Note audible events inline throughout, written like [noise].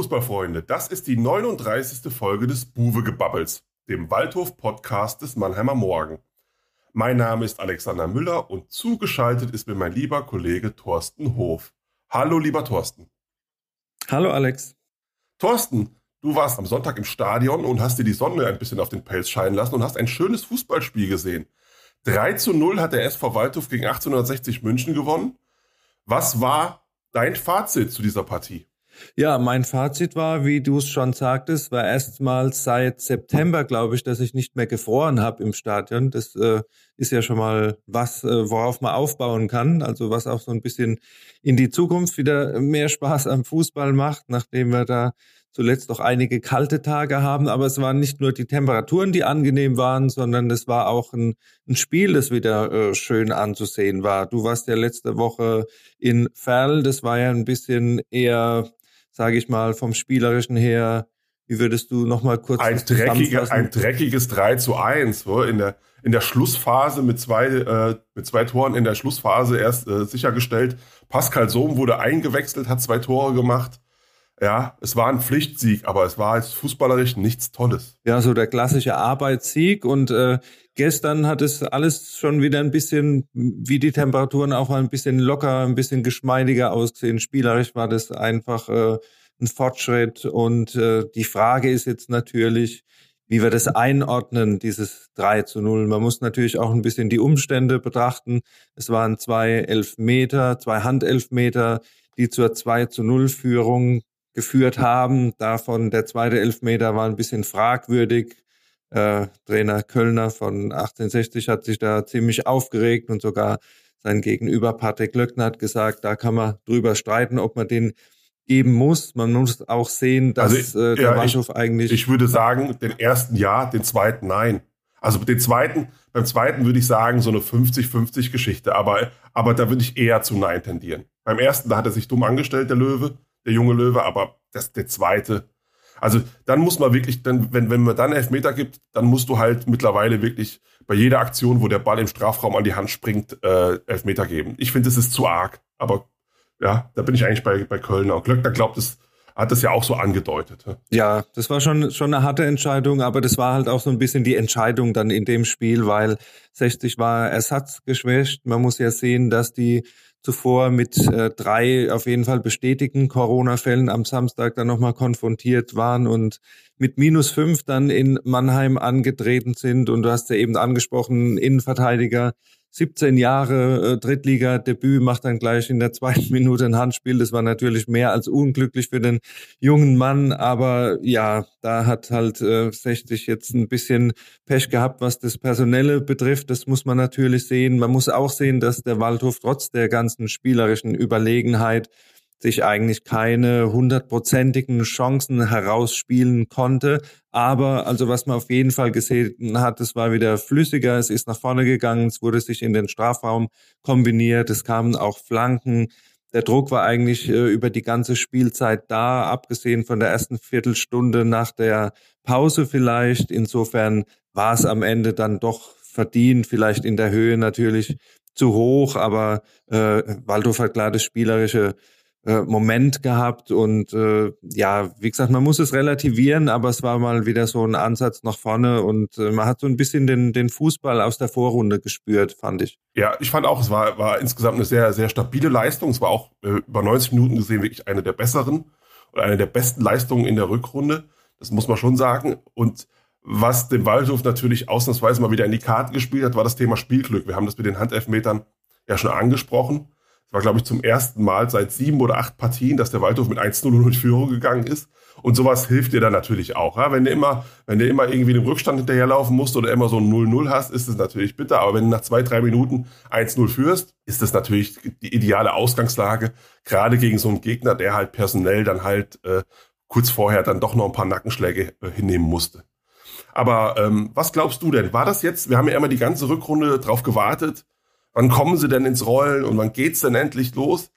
Fußballfreunde, das ist die 39. Folge des Buwe-Gebabbels, dem Waldhof-Podcast des Mannheimer Morgen. Mein Name ist Alexander Müller und zugeschaltet ist mir mein lieber Kollege Thorsten Hof. Hallo, lieber Thorsten. Hallo, Alex. Thorsten, du warst am Sonntag im Stadion und hast dir die Sonne ein bisschen auf den Pelz scheinen lassen und hast ein schönes Fußballspiel gesehen. 3 zu 0 hat der SV Waldhof gegen 1860 München gewonnen. Was war dein Fazit zu dieser Partie? Ja, mein Fazit war, wie du es schon sagtest, war erstmals seit September, glaube ich, dass ich nicht mehr gefroren habe im Stadion. Das äh, ist ja schon mal was, äh, worauf man aufbauen kann. Also was auch so ein bisschen in die Zukunft wieder mehr Spaß am Fußball macht, nachdem wir da zuletzt auch einige kalte Tage haben. Aber es waren nicht nur die Temperaturen, die angenehm waren, sondern es war auch ein, ein Spiel, das wieder äh, schön anzusehen war. Du warst ja letzte Woche in Ferl. Das war ja ein bisschen eher sage ich mal, vom Spielerischen her, wie würdest du noch mal kurz ein, dreckige, ein dreckiges 3 zu 1 wo, in der in der Schlussphase mit zwei äh, mit zwei Toren in der Schlussphase erst äh, sichergestellt. Pascal Sohm wurde eingewechselt, hat zwei Tore gemacht. Ja, es war ein Pflichtsieg, aber es war als fußballerisch nichts Tolles. Ja, so der klassische Arbeitssieg und äh, gestern hat es alles schon wieder ein bisschen, wie die Temperaturen auch ein bisschen locker, ein bisschen geschmeidiger ausgesehen. Spielerisch war das einfach äh, ein Fortschritt und äh, die Frage ist jetzt natürlich, wie wir das einordnen, dieses 3 zu 0. Man muss natürlich auch ein bisschen die Umstände betrachten. Es waren zwei Elfmeter, zwei Handelfmeter, die zur 2 zu 0 Führung geführt haben. Davon der zweite Elfmeter war ein bisschen fragwürdig. Äh, Trainer Kölner von 1860 hat sich da ziemlich aufgeregt und sogar sein Gegenüber Patrick Löckner hat gesagt, da kann man drüber streiten, ob man den geben muss. Man muss auch sehen, dass also, äh, der ja, Waschhof eigentlich. Ich würde sagen, den ersten ja, den zweiten nein. Also den zweiten, beim zweiten würde ich sagen, so eine 50-50 Geschichte, aber, aber da würde ich eher zu Nein tendieren. Beim ersten, da hat er sich dumm angestellt, der Löwe der junge Löwe, aber das der zweite. Also dann muss man wirklich, dann, wenn, wenn man dann Elfmeter gibt, dann musst du halt mittlerweile wirklich bei jeder Aktion, wo der Ball im Strafraum an die Hand springt, äh, Elfmeter geben. Ich finde, es ist zu arg. Aber ja, da bin ich eigentlich bei, bei Köln. Auch Glöckner glaubt, es hat das ja auch so angedeutet. Ja, das war schon, schon eine harte Entscheidung, aber das war halt auch so ein bisschen die Entscheidung dann in dem Spiel, weil 60 war ersatzgeschwächt. Man muss ja sehen, dass die zuvor mit äh, drei auf jeden Fall bestätigten Corona-Fällen am Samstag dann nochmal konfrontiert waren und mit minus fünf dann in Mannheim angetreten sind. Und du hast ja eben angesprochen, Innenverteidiger 17 Jahre äh, Drittliga-Debüt, macht dann gleich in der zweiten [laughs] Minute ein Handspiel. Das war natürlich mehr als unglücklich für den jungen Mann, aber ja, da hat halt äh, 60 jetzt ein bisschen Pech gehabt, was das Personelle betrifft. Das muss man natürlich sehen. Man muss auch sehen, dass der Waldhof trotz der ganzen spielerischen Überlegenheit sich eigentlich keine hundertprozentigen Chancen herausspielen konnte. Aber also was man auf jeden Fall gesehen hat, es war wieder flüssiger, es ist nach vorne gegangen, es wurde sich in den Strafraum kombiniert, es kamen auch Flanken. Der Druck war eigentlich äh, über die ganze Spielzeit da, abgesehen von der ersten Viertelstunde nach der Pause vielleicht. Insofern war es am Ende dann doch verdient, vielleicht in der Höhe natürlich zu hoch, aber äh, Waldhof hat klar das spielerische äh, Moment gehabt und äh, ja, wie gesagt, man muss es relativieren, aber es war mal wieder so ein Ansatz nach vorne und äh, man hat so ein bisschen den, den Fußball aus der Vorrunde gespürt, fand ich. Ja, ich fand auch, es war, war insgesamt eine sehr, sehr stabile Leistung. Es war auch äh, über 90 Minuten gesehen wirklich eine der besseren oder eine der besten Leistungen in der Rückrunde. Das muss man schon sagen. Und was dem Waldhof natürlich ausnahmsweise mal wieder in die Karten gespielt hat, war das Thema Spielglück. Wir haben das mit den Handelfmetern ja schon angesprochen. Es war, glaube ich, zum ersten Mal seit sieben oder acht Partien, dass der Waldhof mit 1-0 in Führung gegangen ist. Und sowas hilft dir dann natürlich auch. Ja? Wenn du immer, wenn du immer irgendwie dem Rückstand hinterherlaufen musst oder immer so ein 0-0 hast, ist es natürlich bitter. Aber wenn du nach zwei, drei Minuten 1-0 führst, ist das natürlich die ideale Ausgangslage, gerade gegen so einen Gegner, der halt personell dann halt äh, kurz vorher dann doch noch ein paar Nackenschläge äh, hinnehmen musste. Aber ähm, was glaubst du denn? War das jetzt, wir haben ja immer die ganze Rückrunde drauf gewartet, Wann kommen sie denn ins Rollen und wann geht's denn endlich los?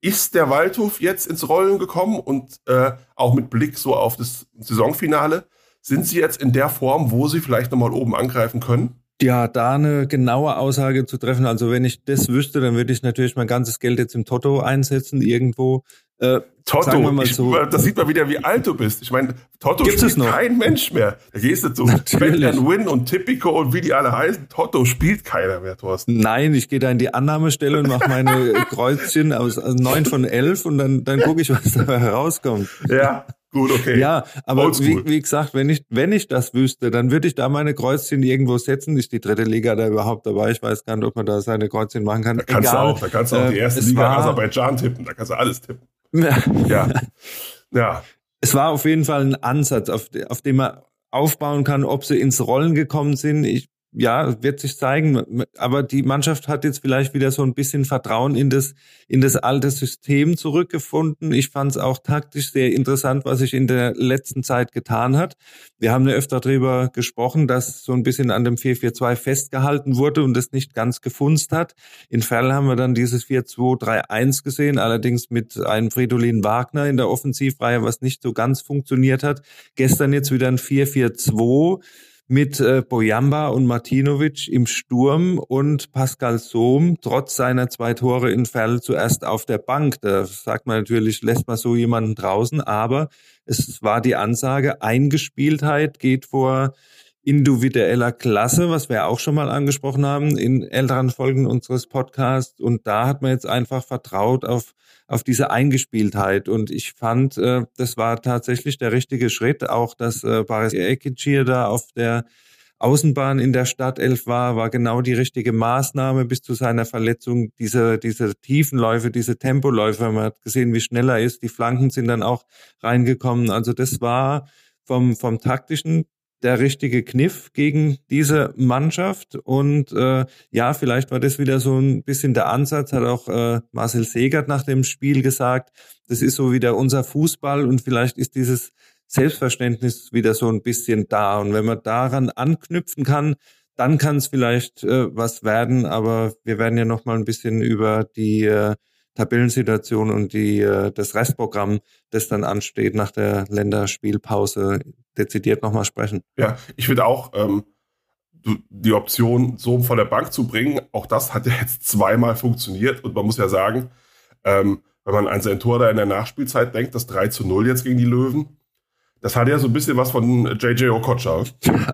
Ist der Waldhof jetzt ins Rollen gekommen und äh, auch mit Blick so auf das Saisonfinale? Sind sie jetzt in der Form, wo sie vielleicht nochmal oben angreifen können? Ja, da eine genaue Aussage zu treffen. Also wenn ich das wüsste, dann würde ich natürlich mein ganzes Geld jetzt im Toto einsetzen irgendwo. Äh, Toto, ich, so. das sieht man wieder, wie alt du bist. Ich meine, Toto Gibt spielt kein Mensch mehr. Da gehst du zu Batman Win und Tipico und wie die alle heißen. Toto spielt keiner mehr, Thorsten. Nein, ich gehe da in die Annahmestelle und mache meine [laughs] Kreuzchen aus, aus 9 von 11 und dann, dann gucke ich, was dabei herauskommt. Ja, Gut, okay. Ja, aber wie, wie, gesagt, wenn ich, wenn ich das wüsste, dann würde ich da meine Kreuzchen irgendwo setzen. Ist die dritte Liga da überhaupt dabei? Ich weiß gar nicht, ob man da seine Kreuzchen machen kann. Da kannst Egal. du auch, da kannst du auch die erste äh, Liga Aserbaidschan tippen. Da kannst du alles tippen. Ja. ja. Es war auf jeden Fall ein Ansatz, auf, auf dem man aufbauen kann, ob sie ins Rollen gekommen sind. Ich ja, wird sich zeigen. Aber die Mannschaft hat jetzt vielleicht wieder so ein bisschen Vertrauen in das, in das alte System zurückgefunden. Ich fand es auch taktisch sehr interessant, was sich in der letzten Zeit getan hat. Wir haben ja öfter darüber gesprochen, dass so ein bisschen an dem 4-4-2 festgehalten wurde und es nicht ganz gefunzt hat. In Ferl haben wir dann dieses 4-2-3-1 gesehen, allerdings mit einem Fridolin Wagner in der Offensivreihe, was nicht so ganz funktioniert hat. Gestern jetzt wieder ein 4-4-2 mit äh, Bojamba und Martinovic im Sturm und Pascal Sohm trotz seiner zwei Tore in Ferl zuerst auf der Bank. Da sagt man natürlich, lässt man so jemanden draußen, aber es war die Ansage, Eingespieltheit geht vor individueller Klasse, was wir auch schon mal angesprochen haben in älteren Folgen unseres Podcasts. Und da hat man jetzt einfach vertraut auf, auf diese Eingespieltheit. Und ich fand, äh, das war tatsächlich der richtige Schritt. Auch, dass äh, Baris Ekic da auf der Außenbahn in der Stadtelf war, war genau die richtige Maßnahme bis zu seiner Verletzung. Diese, diese Tiefenläufe, diese Tempoläufe, man hat gesehen, wie schnell er ist. Die Flanken sind dann auch reingekommen. Also das war vom, vom taktischen der richtige Kniff gegen diese Mannschaft. Und äh, ja, vielleicht war das wieder so ein bisschen der Ansatz, hat auch äh, Marcel Segert nach dem Spiel gesagt. Das ist so wieder unser Fußball und vielleicht ist dieses Selbstverständnis wieder so ein bisschen da. Und wenn man daran anknüpfen kann, dann kann es vielleicht äh, was werden. Aber wir werden ja noch mal ein bisschen über die äh, Tabellensituation und die, äh, das Restprogramm, das dann ansteht nach der Länderspielpause, dezidiert nochmal sprechen. Ja, ich würde auch ähm, die Option, so von der Bank zu bringen, auch das hat ja jetzt zweimal funktioniert und man muss ja sagen, ähm, wenn man an sein Tor da in der Nachspielzeit denkt, das 3 zu 0 jetzt gegen die Löwen, das hat ja so ein bisschen was von JJ Okocha.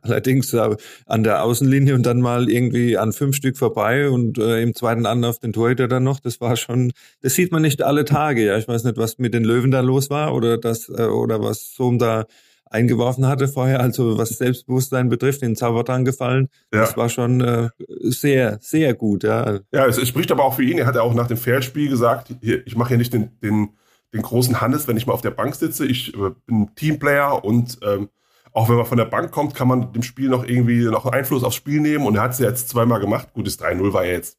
Allerdings äh, an der Außenlinie und dann mal irgendwie an fünf Stück vorbei und äh, im zweiten Anlauf den Torhüter dann noch. Das war schon, das sieht man nicht alle Tage. Ja, ich weiß nicht, was mit den Löwen da los war oder das äh, oder was Sohm da eingeworfen hatte vorher, also was Selbstbewusstsein betrifft, den Zaubertrank gefallen. Ja. Das war schon äh, sehr, sehr gut. Ja, ja es, es spricht aber auch für ihn. Er hat ja auch nach dem Feldspiel gesagt, hier, ich mache hier nicht den, den den großen Hannes, wenn ich mal auf der Bank sitze. Ich äh, bin Teamplayer und ähm, auch wenn man von der Bank kommt, kann man dem Spiel noch irgendwie noch Einfluss aufs Spiel nehmen. Und er hat es ja jetzt zweimal gemacht. Gut, das 3-0 war ja jetzt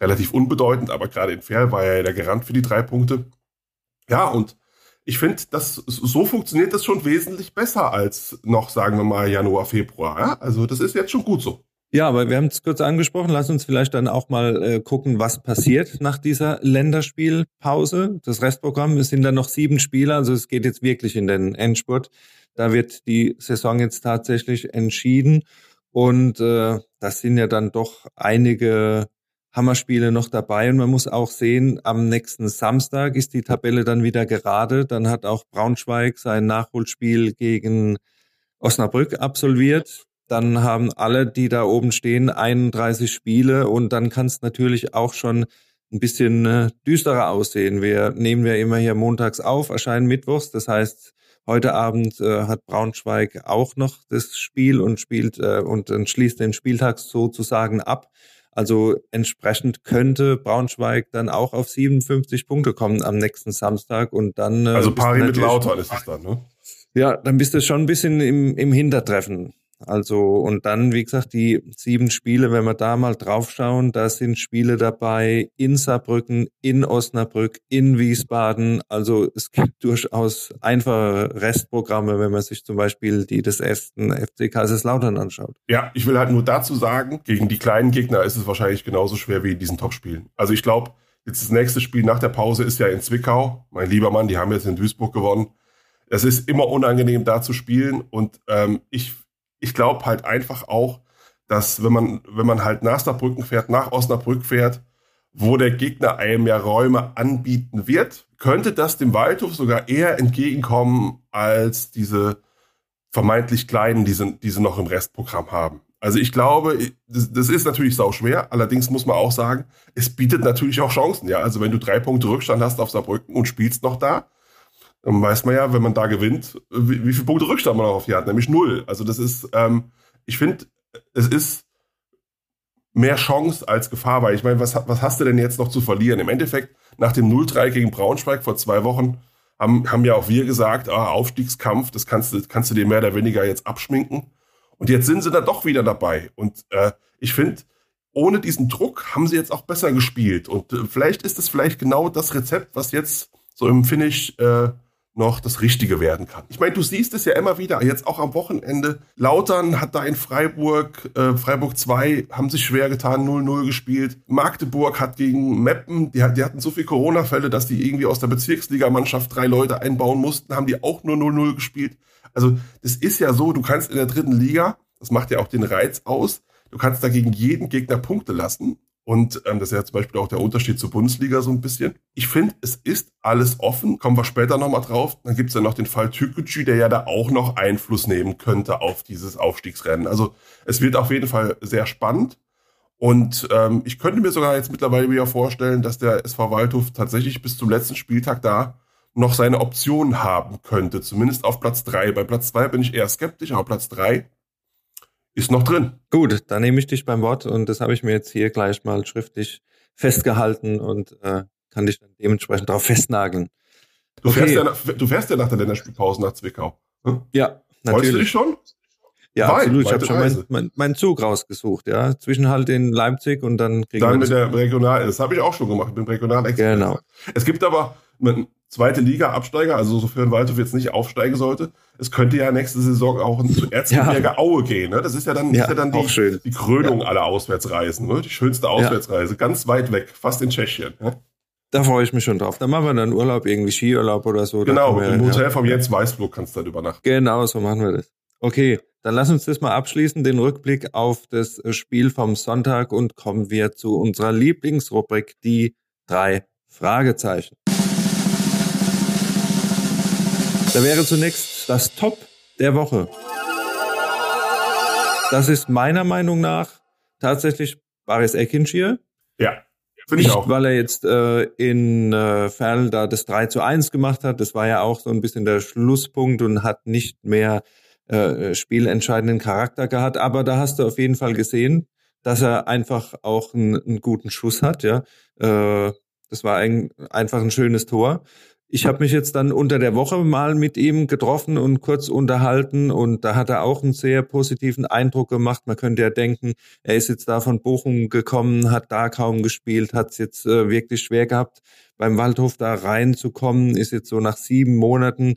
relativ unbedeutend, aber gerade in Fair war er ja der Garant für die drei Punkte. Ja, und ich finde, das so funktioniert das schon wesentlich besser als noch, sagen wir mal, Januar, Februar. Ja? Also das ist jetzt schon gut so. Ja, aber wir haben es kurz angesprochen. Lass uns vielleicht dann auch mal äh, gucken, was passiert nach dieser Länderspielpause. Das Restprogramm, es sind dann noch sieben Spiele, also es geht jetzt wirklich in den Endspurt. Da wird die Saison jetzt tatsächlich entschieden. Und äh, das sind ja dann doch einige Hammerspiele noch dabei. Und man muss auch sehen, am nächsten Samstag ist die Tabelle dann wieder gerade. Dann hat auch Braunschweig sein Nachholspiel gegen Osnabrück absolviert dann haben alle, die da oben stehen, 31 Spiele und dann kann es natürlich auch schon ein bisschen äh, düsterer aussehen. Wir nehmen ja immer hier montags auf, erscheinen mittwochs. Das heißt, heute Abend äh, hat Braunschweig auch noch das Spiel und spielt äh, und dann schließt den Spieltag sozusagen ab. Also entsprechend könnte Braunschweig dann auch auf 57 Punkte kommen am nächsten Samstag und dann. Äh, also pari mit Lautern ist es dann, ne? Ja, dann bist du schon ein bisschen im, im Hintertreffen. Also, und dann, wie gesagt, die sieben Spiele, wenn wir da mal draufschauen, da sind Spiele dabei in Saarbrücken, in Osnabrück, in Wiesbaden. Also, es gibt [laughs] durchaus einfache Restprogramme, wenn man sich zum Beispiel die des ersten FC Kaiserslautern anschaut. Ja, ich will halt nur dazu sagen, gegen die kleinen Gegner ist es wahrscheinlich genauso schwer wie in diesen Topspielen. Also, ich glaube, jetzt das nächste Spiel nach der Pause ist ja in Zwickau. Mein lieber Mann, die haben jetzt in Duisburg gewonnen. Es ist immer unangenehm, da zu spielen und ähm, ich ich glaube halt einfach auch, dass wenn man, wenn man halt nach Saarbrücken fährt, nach Osnabrück fährt, wo der Gegner einem ja Räume anbieten wird, könnte das dem Waldhof sogar eher entgegenkommen als diese vermeintlich kleinen, die sie, die sie noch im Restprogramm haben. Also ich glaube, das, das ist natürlich sau schwer. Allerdings muss man auch sagen, es bietet natürlich auch Chancen. Ja, also wenn du drei Punkte Rückstand hast auf Saarbrücken und spielst noch da, dann weiß man ja, wenn man da gewinnt, wie, wie viele Punkte Rückstand man auf die hat, nämlich null. Also das ist, ähm, ich finde, es ist mehr Chance als Gefahr, weil ich meine, was, was hast du denn jetzt noch zu verlieren? Im Endeffekt, nach dem 0-3 gegen Braunschweig vor zwei Wochen, haben, haben ja auch wir gesagt, ah, Aufstiegskampf, das kannst du, kannst du dir mehr oder weniger jetzt abschminken. Und jetzt sind sie da doch wieder dabei. Und äh, ich finde, ohne diesen Druck haben sie jetzt auch besser gespielt. Und äh, vielleicht ist es vielleicht genau das Rezept, was jetzt so im Finish äh, noch das Richtige werden kann. Ich meine, du siehst es ja immer wieder, jetzt auch am Wochenende. Lautern hat da in Freiburg, äh, Freiburg 2, haben sich schwer getan, 0-0 gespielt. Magdeburg hat gegen Meppen, die, die hatten so viel Corona-Fälle, dass die irgendwie aus der Bezirksligamannschaft drei Leute einbauen mussten, haben die auch nur 0-0 gespielt. Also das ist ja so, du kannst in der dritten Liga, das macht ja auch den Reiz aus, du kannst dagegen jeden Gegner Punkte lassen. Und ähm, das ist ja zum Beispiel auch der Unterschied zur Bundesliga so ein bisschen. Ich finde, es ist alles offen. Kommen wir später nochmal drauf. Dann gibt es ja noch den Fall Tükücü, der ja da auch noch Einfluss nehmen könnte auf dieses Aufstiegsrennen. Also es wird auf jeden Fall sehr spannend. Und ähm, ich könnte mir sogar jetzt mittlerweile wieder vorstellen, dass der SV Waldhof tatsächlich bis zum letzten Spieltag da noch seine Option haben könnte. Zumindest auf Platz drei. Bei Platz zwei bin ich eher skeptisch, aber Platz drei ist noch drin. Gut, dann nehme ich dich beim Wort und das habe ich mir jetzt hier gleich mal schriftlich festgehalten und äh, kann dich dann dementsprechend darauf festnageln. Du, okay. fährst ja, du fährst ja nach der Länderspielpause nach Zwickau. Hm? Ja, natürlich. Freust du dich schon? Ja, Weit, absolut. Ich habe schon meinen mein, mein Zug rausgesucht, ja. Zwischen halt in Leipzig und dann kriegen Dann mit der Regional, das habe ich auch schon gemacht, mit dem Regional Genau. Es gibt aber, zweite Liga Absteiger, also sofern Waldhof jetzt nicht aufsteigen sollte, es könnte ja nächste Saison auch zu Erzgebirge ja. Aue gehen. Ne? Das ist ja dann, ja, ist ja dann die, die Krönung ja. aller Auswärtsreisen, ne? die schönste Auswärtsreise, ganz weit weg, fast in Tschechien. Ne? Da freue ich mich schon drauf. Da machen wir dann Urlaub, irgendwie Skiurlaub oder so. Genau, wir, im Hotel vom Jens Weißflug kannst du dann übernachten. Genau, so machen wir das. Okay, dann lass uns das mal abschließen, den Rückblick auf das Spiel vom Sonntag und kommen wir zu unserer Lieblingsrubrik, die drei Fragezeichen. Da wäre zunächst das Top der Woche. Das ist meiner Meinung nach tatsächlich Baris Ekinschir. Ja. Finde ich auch. weil er jetzt äh, in äh, Ferl da das 3 zu 1 gemacht hat. Das war ja auch so ein bisschen der Schlusspunkt und hat nicht mehr äh, spielentscheidenden Charakter gehabt. Aber da hast du auf jeden Fall gesehen, dass er einfach auch einen, einen guten Schuss hat. Ja, äh, Das war ein, einfach ein schönes Tor ich habe mich jetzt dann unter der Woche mal mit ihm getroffen und kurz unterhalten und da hat er auch einen sehr positiven Eindruck gemacht. Man könnte ja denken, er ist jetzt da von Bochum gekommen, hat da kaum gespielt, hat es jetzt äh, wirklich schwer gehabt, beim Waldhof da reinzukommen, ist jetzt so nach sieben Monaten,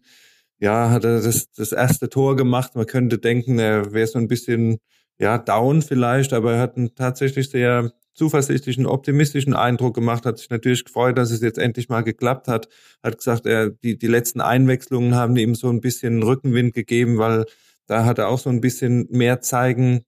ja, hat er das, das erste Tor gemacht. Man könnte denken, er wäre so ein bisschen ja, down vielleicht, aber er hat einen tatsächlich sehr zuversichtlichen, optimistischen Eindruck gemacht, hat sich natürlich gefreut, dass es jetzt endlich mal geklappt hat, hat gesagt, er, die, die letzten Einwechslungen haben ihm so ein bisschen Rückenwind gegeben, weil da hat er auch so ein bisschen mehr zeigen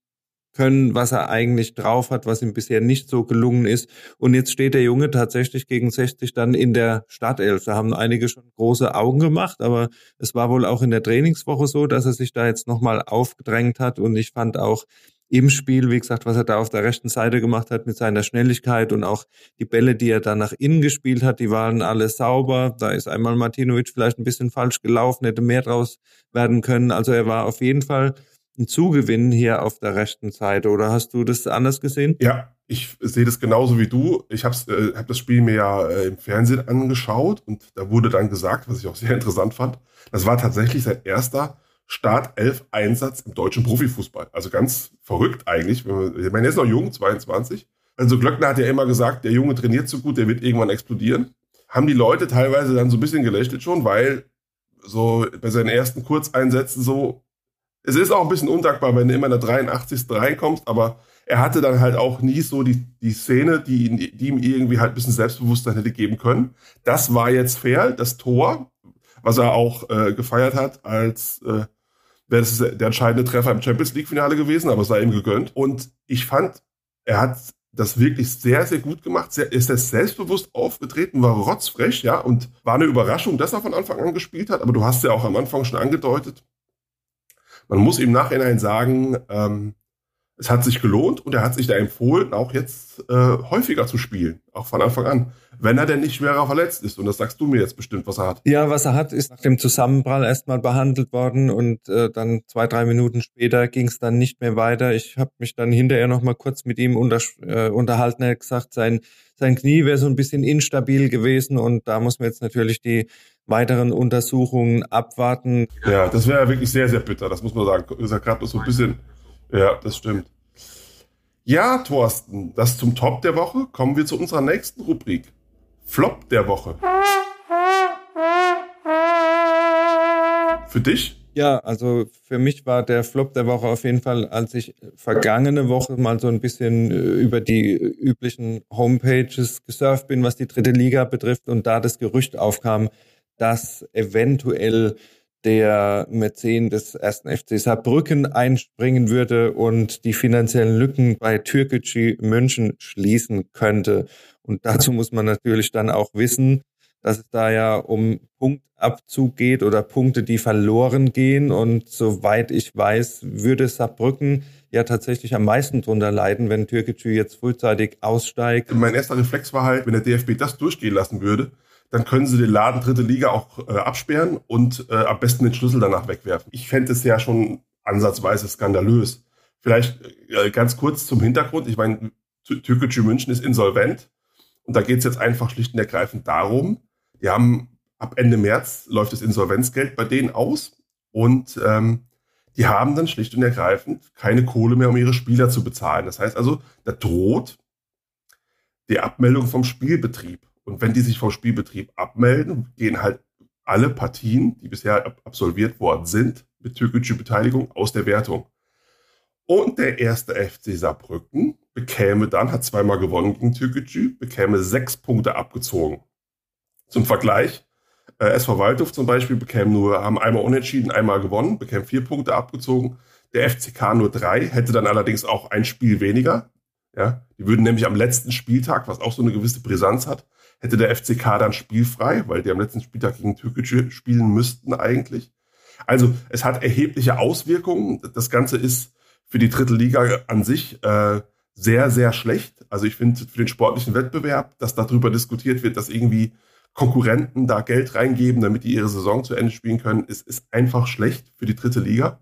können, was er eigentlich drauf hat, was ihm bisher nicht so gelungen ist. Und jetzt steht der Junge tatsächlich gegen 60 dann in der Startelf. Da haben einige schon große Augen gemacht, aber es war wohl auch in der Trainingswoche so, dass er sich da jetzt nochmal aufgedrängt hat. Und ich fand auch, im Spiel, wie gesagt, was er da auf der rechten Seite gemacht hat mit seiner Schnelligkeit und auch die Bälle, die er da nach innen gespielt hat, die waren alle sauber. Da ist einmal Martinovic vielleicht ein bisschen falsch gelaufen, hätte mehr draus werden können. Also er war auf jeden Fall ein Zugewinn hier auf der rechten Seite. Oder hast du das anders gesehen? Ja, ich sehe das genauso wie du. Ich habe äh, hab das Spiel mir ja äh, im Fernsehen angeschaut und da wurde dann gesagt, was ich auch sehr [laughs] interessant fand, das war tatsächlich sein erster Startelf-Einsatz im deutschen Profifußball. Also ganz verrückt eigentlich. Ich meine, er ist noch jung, 22. Also Glöckner hat ja immer gesagt, der Junge trainiert so gut, der wird irgendwann explodieren. Haben die Leute teilweise dann so ein bisschen gelächelt schon, weil so bei seinen ersten Kurzeinsätzen so, es ist auch ein bisschen undankbar, wenn du immer in der 83. reinkommst, aber er hatte dann halt auch nie so die, die Szene, die, ihn, die ihm irgendwie halt ein bisschen Selbstbewusstsein hätte geben können. Das war jetzt fair, das Tor, was er auch äh, gefeiert hat als äh, wäre das der entscheidende Treffer im Champions League-Finale gewesen, aber es sei ihm gegönnt. Und ich fand, er hat das wirklich sehr, sehr gut gemacht. Sehr, ist er selbstbewusst aufgetreten, war rotzfrech, ja, und war eine Überraschung, dass er von Anfang an gespielt hat. Aber du hast ja auch am Anfang schon angedeutet. Man muss im Nachhinein sagen, ähm, es hat sich gelohnt und er hat sich da empfohlen, auch jetzt äh, häufiger zu spielen, auch von Anfang an, wenn er denn nicht schwerer verletzt ist. Und das sagst du mir jetzt bestimmt, was er hat. Ja, was er hat, ist nach dem Zusammenprall erstmal behandelt worden und äh, dann zwei, drei Minuten später ging es dann nicht mehr weiter. Ich habe mich dann hinterher noch mal kurz mit ihm unter, äh, unterhalten. Er hat gesagt, sein, sein Knie wäre so ein bisschen instabil gewesen und da muss man jetzt natürlich die weiteren Untersuchungen abwarten. Ja, das wäre wirklich sehr, sehr bitter, das muss man sagen. Ist ja gerade so ein bisschen ja, das stimmt. Ja, Thorsten, das zum Top der Woche. Kommen wir zu unserer nächsten Rubrik. Flop der Woche. Für dich? Ja, also für mich war der Flop der Woche auf jeden Fall, als ich vergangene Woche mal so ein bisschen äh, über die üblichen Homepages gesurft bin, was die dritte Liga betrifft und da das Gerücht aufkam, dass eventuell der Mäzen des ersten FC Saarbrücken einspringen würde und die finanziellen Lücken bei Türkgücü München schließen könnte. Und dazu muss man natürlich dann auch wissen, dass es da ja um Punktabzug geht oder Punkte, die verloren gehen. Und soweit ich weiß, würde Saarbrücken ja tatsächlich am meisten drunter leiden, wenn Türkgücü jetzt frühzeitig aussteigt. Mein erster Reflex war halt, wenn der DFB das durchgehen lassen würde, dann können sie den Laden dritte Liga auch äh, absperren und äh, am besten den Schlüssel danach wegwerfen. Ich fände es ja schon ansatzweise skandalös. Vielleicht äh, ganz kurz zum Hintergrund. Ich meine, Türkgücü München ist insolvent und da geht es jetzt einfach schlicht und ergreifend darum, die haben ab Ende März läuft das Insolvenzgeld bei denen aus und ähm, die haben dann schlicht und ergreifend keine Kohle mehr, um ihre Spieler zu bezahlen. Das heißt also, da droht die Abmeldung vom Spielbetrieb. Und wenn die sich vom Spielbetrieb abmelden, gehen halt alle Partien, die bisher absolviert worden sind, mit türkischer Beteiligung aus der Wertung. Und der erste FC Saarbrücken bekäme dann, hat zweimal gewonnen gegen Türkgücü, bekäme sechs Punkte abgezogen. Zum Vergleich, äh, SV Waldhof zum Beispiel bekäme nur, haben einmal unentschieden, einmal gewonnen, bekäme vier Punkte abgezogen. Der FCK nur drei, hätte dann allerdings auch ein Spiel weniger. Ja, die würden nämlich am letzten Spieltag, was auch so eine gewisse Brisanz hat, hätte der FCK dann spielfrei, weil die am letzten Spieltag gegen Türkische spielen müssten eigentlich. Also es hat erhebliche Auswirkungen. Das Ganze ist für die dritte Liga an sich äh, sehr, sehr schlecht. Also ich finde für den sportlichen Wettbewerb, dass darüber diskutiert wird, dass irgendwie Konkurrenten da Geld reingeben, damit die ihre Saison zu Ende spielen können, ist, ist einfach schlecht für die dritte Liga.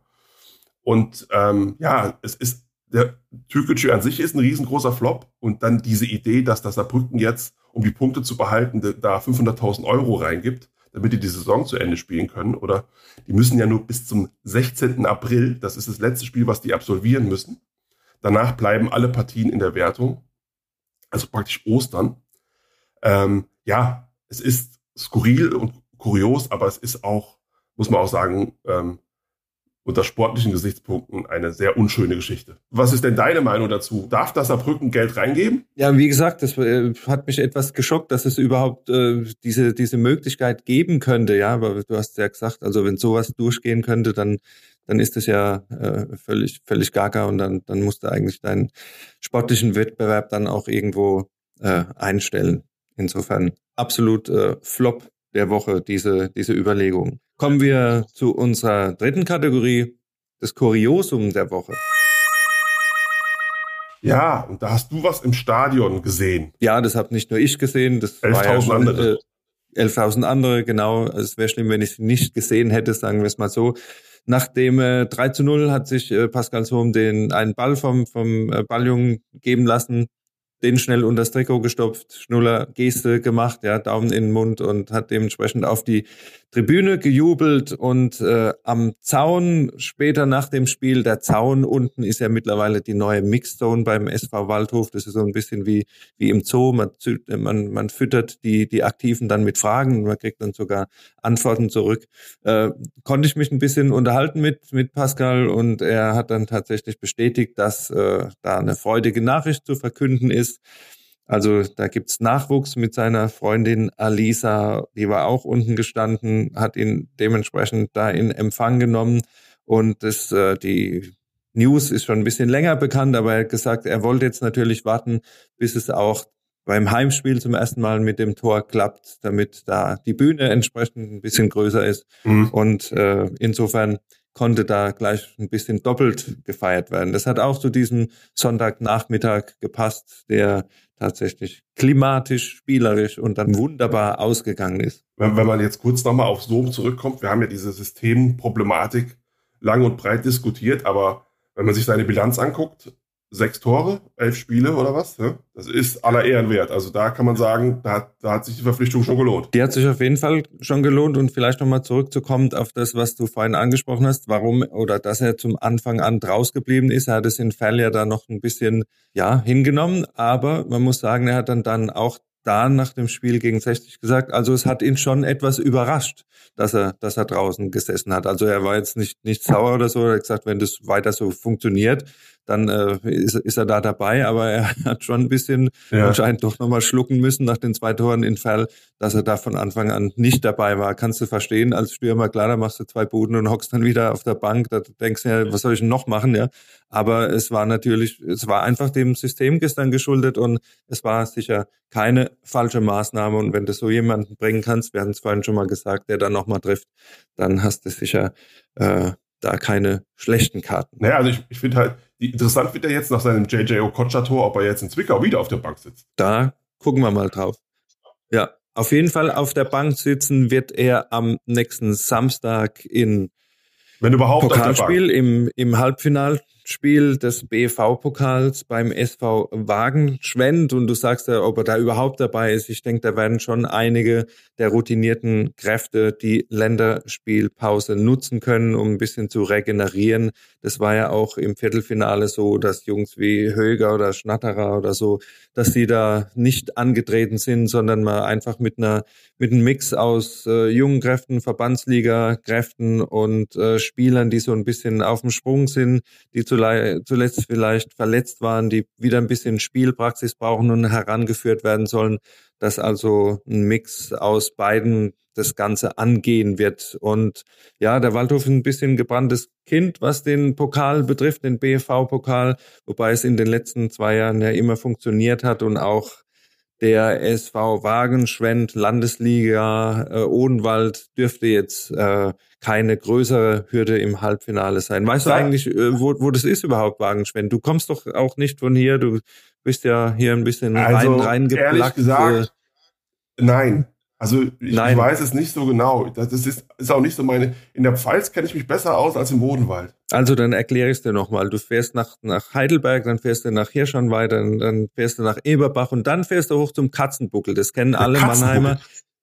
Und ähm, ja, es ist der Türkgücü an sich ist ein riesengroßer Flop und dann diese Idee, dass das Saarbrücken jetzt, um die Punkte zu behalten, da 500.000 Euro reingibt, damit die die Saison zu Ende spielen können. Oder die müssen ja nur bis zum 16. April, das ist das letzte Spiel, was die absolvieren müssen. Danach bleiben alle Partien in der Wertung, also praktisch Ostern. Ähm, ja, es ist skurril und kurios, aber es ist auch, muss man auch sagen, ähm, unter sportlichen Gesichtspunkten eine sehr unschöne Geschichte. Was ist denn deine Meinung dazu? Darf das Saarbrücken Geld reingeben? Ja, wie gesagt, das äh, hat mich etwas geschockt, dass es überhaupt äh, diese, diese Möglichkeit geben könnte. Ja, aber du hast ja gesagt, also wenn sowas durchgehen könnte, dann dann ist es ja äh, völlig, völlig gaga und dann, dann musst du eigentlich deinen sportlichen Wettbewerb dann auch irgendwo äh, einstellen. Insofern absolut äh, Flop der Woche, diese, diese Überlegung. Kommen wir zu unserer dritten Kategorie, das Kuriosum der Woche. Ja, und da hast du was im Stadion gesehen. Ja, das habe nicht nur ich gesehen, das 11.000 ja andere. Äh, 11.000 andere, genau. Es wäre schlimm, wenn ich es nicht gesehen hätte, sagen wir es mal so. Nach dem äh, 3 zu 0 hat sich äh, Pascal Sohm den einen Ball vom, vom äh, Balljungen geben lassen, den schnell unter das Trikot gestopft, Schnuller Geste gemacht, ja, Daumen in den Mund und hat dementsprechend auf die Tribüne gejubelt und äh, am Zaun später nach dem Spiel, der Zaun unten ist ja mittlerweile die neue Mixzone beim SV Waldhof. Das ist so ein bisschen wie, wie im Zoo. Man, man, man füttert die, die Aktiven dann mit Fragen und man kriegt dann sogar Antworten zurück. Äh, konnte ich mich ein bisschen unterhalten mit, mit Pascal und er hat dann tatsächlich bestätigt, dass äh, da eine freudige Nachricht zu verkünden ist. Also da gibt's Nachwuchs mit seiner Freundin Alisa, die war auch unten gestanden, hat ihn dementsprechend da in Empfang genommen. Und das, äh, die News ist schon ein bisschen länger bekannt, aber er hat gesagt, er wollte jetzt natürlich warten, bis es auch beim Heimspiel zum ersten Mal mit dem Tor klappt, damit da die Bühne entsprechend ein bisschen größer ist. Mhm. Und äh, insofern konnte da gleich ein bisschen doppelt gefeiert werden. Das hat auch zu diesem Sonntagnachmittag gepasst, der tatsächlich klimatisch, spielerisch und dann wunderbar ausgegangen ist. Wenn, wenn man jetzt kurz nochmal auf Zoom zurückkommt, wir haben ja diese Systemproblematik lang und breit diskutiert, aber wenn man sich seine Bilanz anguckt, sechs Tore, elf Spiele oder was. Ja? Das ist aller Ehren wert. Also da kann man sagen, da hat, da hat sich die Verpflichtung schon gelohnt. Die hat sich auf jeden Fall schon gelohnt und vielleicht nochmal zurückzukommen auf das, was du vorhin angesprochen hast, warum oder dass er zum Anfang an draus geblieben ist. Er hat es in Fall ja da noch ein bisschen ja hingenommen, aber man muss sagen, er hat dann dann auch da nach dem Spiel gegen 60 gesagt, also es hat ihn schon etwas überrascht, dass er, dass er draußen gesessen hat. Also er war jetzt nicht, nicht sauer oder so, er hat gesagt, wenn das weiter so funktioniert, dann äh, ist, ist er da dabei, aber er [laughs] hat schon ein bisschen ja. anscheinend doch nochmal schlucken müssen nach den zwei Toren in Fall, dass er da von Anfang an nicht dabei war. Kannst du verstehen, als Stürmer, klar, da machst du zwei Buden und hockst dann wieder auf der Bank, da denkst du ja, was soll ich denn noch machen, ja. Aber es war natürlich, es war einfach dem System gestern geschuldet und es war sicher keine falsche Maßnahme. Und wenn du so jemanden bringen kannst, wir hatten es vorhin schon mal gesagt, der dann nochmal trifft, dann hast du sicher äh, da keine schlechten Karten. Naja, also ich, ich finde halt, interessant wird er jetzt nach seinem JJ Okocha-Tor, ob er jetzt in Zwickau wieder auf der Bank sitzt. Da gucken wir mal drauf. Ja, auf jeden Fall auf der Bank sitzen wird er am nächsten Samstag in wenn überhaupt Pokalspiel im, im Halbfinal Spiel des BV-Pokals beim SV Wagenschwend und du sagst ja, ob er da überhaupt dabei ist. Ich denke, da werden schon einige der routinierten Kräfte die Länderspielpause nutzen können, um ein bisschen zu regenerieren. Das war ja auch im Viertelfinale so, dass Jungs wie Höger oder Schnatterer oder so, dass die da nicht angetreten sind, sondern mal einfach mit einer mit einem Mix aus äh, jungen Kräften, Verbandsliga-Kräften und äh, Spielern, die so ein bisschen auf dem Sprung sind, die zuletzt vielleicht verletzt waren, die wieder ein bisschen Spielpraxis brauchen und herangeführt werden sollen, dass also ein Mix aus beiden das Ganze angehen wird. Und ja, der Waldhof ist ein bisschen gebranntes Kind, was den Pokal betrifft, den BFV-Pokal, wobei es in den letzten zwei Jahren ja immer funktioniert hat und auch der SV Wagenschwend, Landesliga äh, Odenwald dürfte jetzt äh, keine größere Hürde im Halbfinale sein. Weißt ja. du eigentlich, äh, wo, wo das ist überhaupt, Wagenschwend? Du kommst doch auch nicht von hier, du bist ja hier ein bisschen also, rein, reingeplackt. Ehrlich gesagt, äh, nein. Also ich, Nein. weiß es nicht so genau. Das ist, ist auch nicht so meine. In der Pfalz kenne ich mich besser aus als im Bodenwald. Also dann erkläre ich es dir nochmal. Du fährst nach, nach Heidelberg, dann fährst du nach Hirschan weiter, dann fährst du nach Eberbach und dann fährst du hoch zum Katzenbuckel. Das kennen Der alle Mannheimer.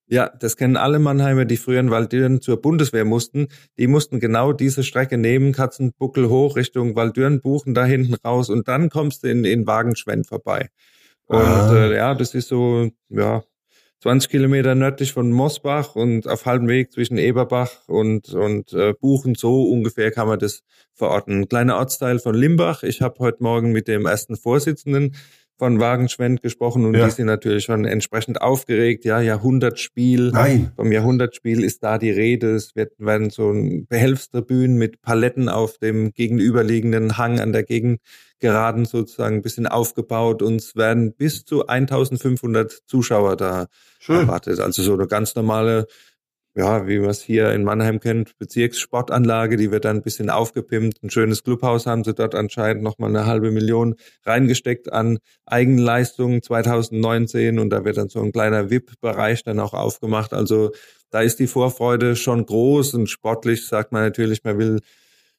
Ja, das kennen alle Mannheimer, die früher in Waldürn zur Bundeswehr mussten. Die mussten genau diese Strecke nehmen, Katzenbuckel hoch Richtung Waldürn buchen, da hinten raus und dann kommst du in, in Wagenschwend vorbei. Und ah. äh, ja, das ist so, ja, 20 Kilometer nördlich von Mosbach und auf halbem Weg zwischen Eberbach und, und äh, Buchen, so ungefähr kann man das verorten. kleiner Ortsteil von Limbach. Ich habe heute Morgen mit dem ersten Vorsitzenden von Wagenschwend gesprochen und ja. die sind natürlich schon entsprechend aufgeregt. Ja, Jahrhundertspiel. Nein. Vom Jahrhundertspiel ist da die Rede. Es wird, werden so ein Behelfstribünen mit Paletten auf dem gegenüberliegenden Hang an der Gegengeraden sozusagen ein bisschen aufgebaut und es werden bis zu 1500 Zuschauer da Schön. erwartet. Also so eine ganz normale ja, wie man es hier in Mannheim kennt, Bezirkssportanlage, die wird dann ein bisschen aufgepimpt. Ein schönes Clubhaus haben sie dort anscheinend nochmal eine halbe Million reingesteckt an Eigenleistungen 2019 und da wird dann so ein kleiner VIP-Bereich dann auch aufgemacht. Also da ist die Vorfreude schon groß und sportlich sagt man natürlich, man will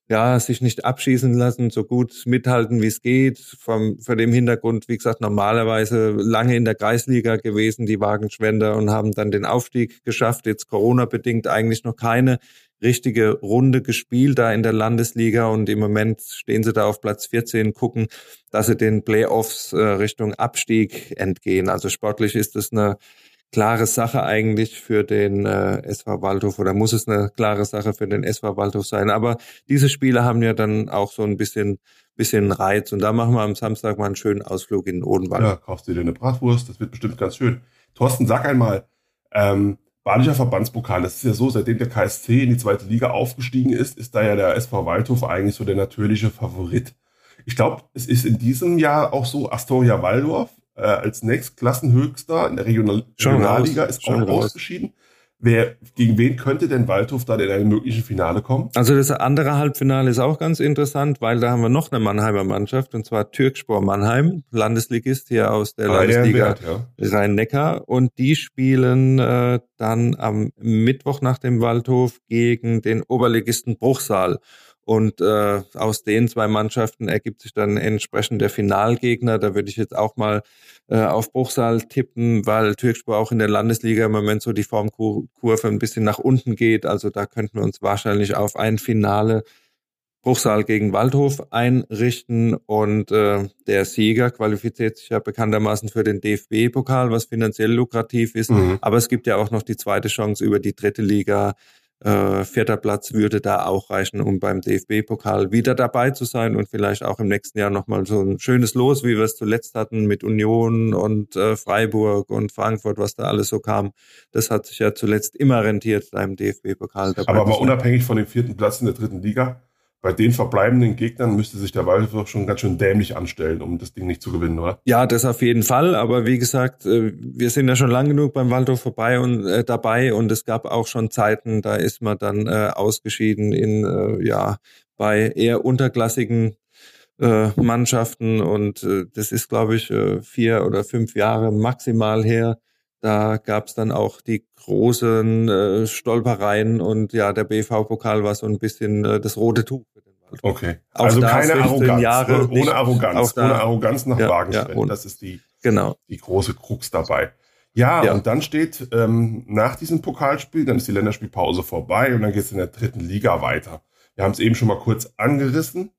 ja, sich nicht abschießen lassen, so gut mithalten, wie es geht. Vom, vor dem Hintergrund, wie gesagt, normalerweise lange in der Kreisliga gewesen, die Wagenschwender, und haben dann den Aufstieg geschafft. Jetzt Corona-bedingt eigentlich noch keine richtige Runde gespielt da in der Landesliga und im Moment stehen sie da auf Platz 14, gucken, dass sie den Playoffs äh, Richtung Abstieg entgehen. Also sportlich ist es eine klare Sache eigentlich für den äh, SV Waldhof oder muss es eine klare Sache für den SV Waldhof sein. Aber diese Spiele haben ja dann auch so ein bisschen, bisschen Reiz und da machen wir am Samstag mal einen schönen Ausflug in Odenwald. Ja, kaufst du dir eine Bratwurst, das wird bestimmt ganz schön. Thorsten, sag einmal, ähm, Badischer Verbandspokal, das ist ja so, seitdem der KSC in die zweite Liga aufgestiegen ist, ist da ja der SV Waldhof eigentlich so der natürliche Favorit. Ich glaube, es ist in diesem Jahr auch so, Astoria Waldorf äh, als Nächstklassenhöchster in der Regional Regionalliga ist Schon auch raus. ausgeschieden. Wer, gegen wen könnte denn Waldhof dann in einem möglichen Finale kommen? Also das andere Halbfinale ist auch ganz interessant, weil da haben wir noch eine Mannheimer Mannschaft, und zwar Türkspor Mannheim, Landesligist hier aus der Ah, Landesliga ja. Rhein-Neckar. Und die spielen äh, dann am Mittwoch nach dem Waldhof gegen den Oberligisten Bruchsal. Und äh, aus den zwei Mannschaften ergibt sich dann entsprechend der Finalgegner. Da würde ich jetzt auch mal äh, auf Bruchsal tippen, weil Türkspor auch in der Landesliga im Moment so die Formkurve ein bisschen nach unten geht. Also da könnten wir uns wahrscheinlich auf ein Finale Bruchsal gegen Waldhof einrichten und äh, der Sieger qualifiziert sich ja bekanntermaßen für den DFB-Pokal, was finanziell lukrativ ist. Mhm. Aber es gibt ja auch noch die zweite Chance über die dritte Liga. Äh, vierter Platz würde da auch reichen, um beim DFB-Pokal wieder dabei zu sein und vielleicht auch im nächsten Jahr nochmal so ein schönes Los, wie wir es zuletzt hatten mit Union und äh, Freiburg und Frankfurt, was da alles so kam. Das hat sich ja zuletzt immer rentiert, beim DFB-Pokal dabei Aber sein. unabhängig von dem vierten Platz in der dritten Liga, bei den verbleibenden Gegnern müsste sich der Waldhof doch schon ganz schön dämlich anstellen, um das Ding nicht zu gewinnen, oder? Ja, das auf jeden Fall. Aber wie gesagt, äh, wir sind ja schon lang genug beim Waldorf vorbei und äh, dabei und es gab auch schon Zeiten, da ist man dann äh, ausgeschieden in äh, ja bei eher unterklassigen äh, Mannschaften und äh, das ist, glaube ich, vier oder fünf Jahre maximal her. Da gab es dann auch die großen äh, Stolpereien und ja, der BV-Pokal war so ein bisschen äh, das rote Tuch Waldhof. Okay. Auch also keine 15 Arroganz. Jahre ne? nicht. ohne Arroganz. Ohne Arroganz nach Ja, Wagenstein. ja, ohne- das ist die, Genau. die große Krux dabei. Ja, Ja. und dann steht ähm, nach diesem Pokalspiel, dann ist die Länderspielpause vorbei und dann geht es in der dritten Liga weiter. Wir haben es eben schon mal kurz angerissen.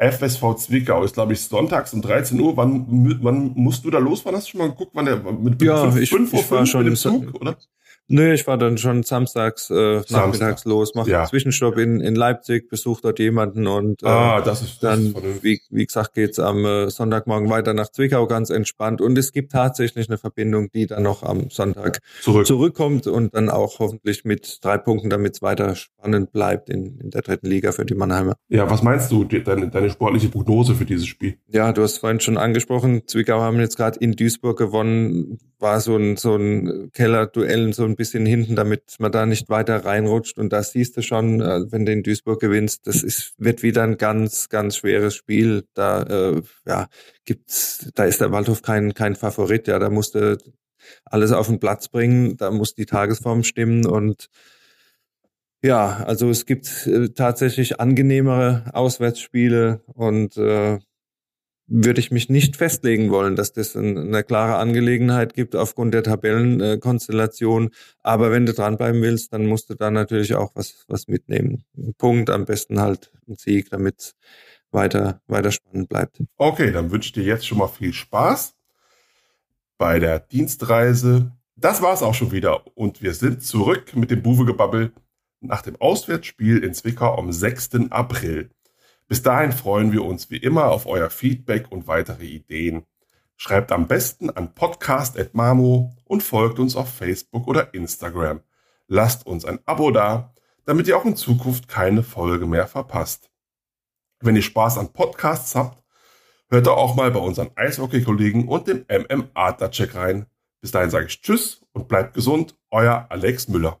FSV Zwickau ist, glaube ich, sonntags um 13 Uhr. Wann, wann musst du da losfahren? Hast du schon mal geguckt, wann der mit Ja, fünf- ich- fünf Uhr ich war schon im Zug, oder? Nö, ich war dann schon samstags, äh, Samstag. nachmittags los, mache Ja. einen Zwischenstopp in, in Leipzig, besuche dort jemanden und äh, Ah, das ist, das ist dann, vernünftig. wie, wie gesagt, geht's am äh, Sonntagmorgen weiter nach Zwickau ganz entspannt. Und es gibt tatsächlich eine Verbindung, die dann noch am Sonntag zurück. zurückkommt und dann auch hoffentlich mit drei Punkten, damit es weiter spannend bleibt in, in der dritten Liga für die Mannheimer. Ja, was meinst du, die- deine, deine sportliche Prognose für dieses Spiel? Ja, du hast vorhin schon angesprochen, Zwickau haben jetzt gerade in Duisburg gewonnen, war so ein, so ein Kellerduell so ein bisschen hinten, damit man da nicht weiter reinrutscht. Und da siehst du schon, äh, wenn du in Duisburg gewinnst, das ist, wird wieder ein ganz, ganz schweres Spiel. Da, äh, ja, gibt's, da ist der Waldhof kein, kein Favorit, ja, da musste alles auf den Platz bringen, da muss die Tagesform stimmen und ja, also es gibt äh, tatsächlich angenehmere Auswärtsspiele und äh, würde ich mich nicht festlegen wollen, dass das ein, eine klare Angelegenheit gibt aufgrund der Tabellenkonstellation. Aber wenn du dranbleiben willst, dann musst du da natürlich auch was, was mitnehmen. Ein Punkt, am besten halt ein Sieg, damit weiter, weiter spannend bleibt. Okay, dann wünsche ich dir jetzt schon mal viel Spaß bei der Dienstreise. Das war's auch schon wieder und wir sind zurück mit dem Buwegebabbel nach dem Auswärtsspiel in Zwickau am 6. April. Bis dahin freuen wir uns wie immer auf euer Feedback und weitere Ideen. Schreibt am besten an podcast.mamo und folgt uns auf Facebook oder Instagram. Lasst uns ein Abo da, damit ihr auch in Zukunft keine Folge mehr verpasst. Wenn ihr Spaß an Podcasts habt, hört doch auch mal bei unseren Eishockey-Kollegen und dem MM Adler-Check rein. Bis dahin sage ich Tschüss und bleibt gesund, euer Alex Müller.